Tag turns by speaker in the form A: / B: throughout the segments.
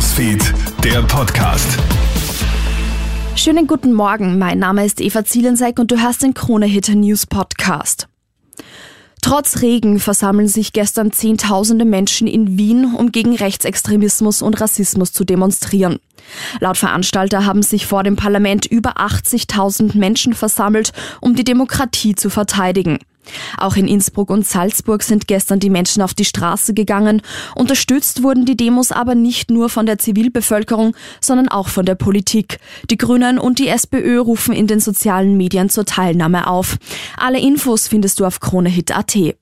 A: Newsfeed, der Podcast.
B: Schönen guten Morgen, mein Name ist Eva Zielenseck und du hörst den Krone Hit News Podcast. Trotz Regen versammeln sich gestern Zehntausende Menschen in Wien, um gegen Rechtsextremismus und Rassismus zu demonstrieren. Laut Veranstalter haben sich vor dem Parlament über 80.000 Menschen versammelt, um die Demokratie zu verteidigen. Auch in Innsbruck und Salzburg sind gestern die Menschen auf die Straße gegangen. Unterstützt wurden die Demos aber nicht nur von der Zivilbevölkerung, sondern auch von der Politik. Die Grünen und die SPÖ rufen in den sozialen Medien zur Teilnahme auf. Alle Infos findest du auf kronehit.at.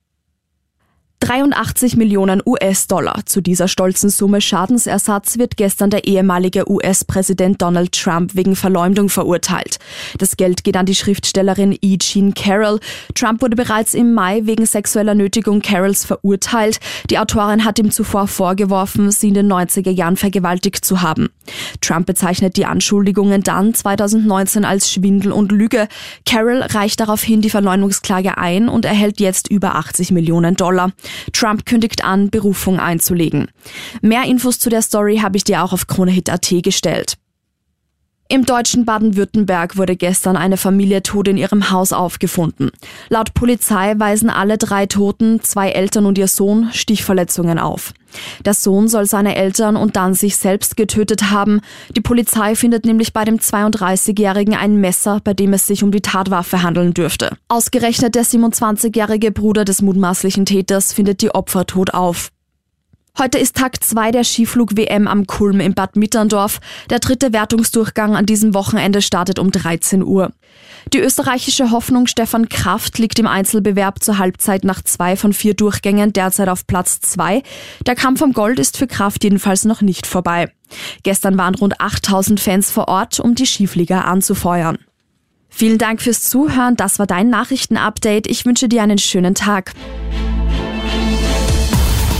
B: 83 Millionen US-Dollar. Zu dieser stolzen Summe Schadensersatz wird gestern der ehemalige US-Präsident Donald Trump wegen Verleumdung verurteilt. Das Geld geht an die Schriftstellerin E. Jean Carroll. Trump wurde bereits im Mai wegen sexueller Nötigung Carrolls verurteilt. Die Autorin hat ihm zuvor vorgeworfen, sie in den 90er Jahren vergewaltigt zu haben. Trump bezeichnet die Anschuldigungen dann 2019 als Schwindel und Lüge. Carroll reicht daraufhin die Verleumdungsklage ein und erhält jetzt über 80 Millionen Dollar. Trump kündigt an, Berufung einzulegen. Mehr Infos zu der Story habe ich dir auch auf KroneHit.at gestellt. Im deutschen Baden-Württemberg wurde gestern eine Familie tot in ihrem Haus aufgefunden. Laut Polizei weisen alle drei Toten, zwei Eltern und ihr Sohn, Stichverletzungen auf. Der Sohn soll seine Eltern und dann sich selbst getötet haben. Die Polizei findet nämlich bei dem 32-Jährigen ein Messer, bei dem es sich um die Tatwaffe handeln dürfte. Ausgerechnet der 27-jährige Bruder des mutmaßlichen Täters findet die Opfer tot auf. Heute ist Tag 2 der Skiflug-WM am Kulm in Bad Mitterndorf. Der dritte Wertungsdurchgang an diesem Wochenende startet um 13 Uhr. Die österreichische Hoffnung Stefan Kraft liegt im Einzelbewerb zur Halbzeit nach zwei von vier Durchgängen derzeit auf Platz 2. Der Kampf um Gold ist für Kraft jedenfalls noch nicht vorbei. Gestern waren rund 8000 Fans vor Ort, um die Skiflieger anzufeuern. Vielen Dank fürs Zuhören. Das war dein Nachrichtenupdate. Ich wünsche dir einen schönen Tag.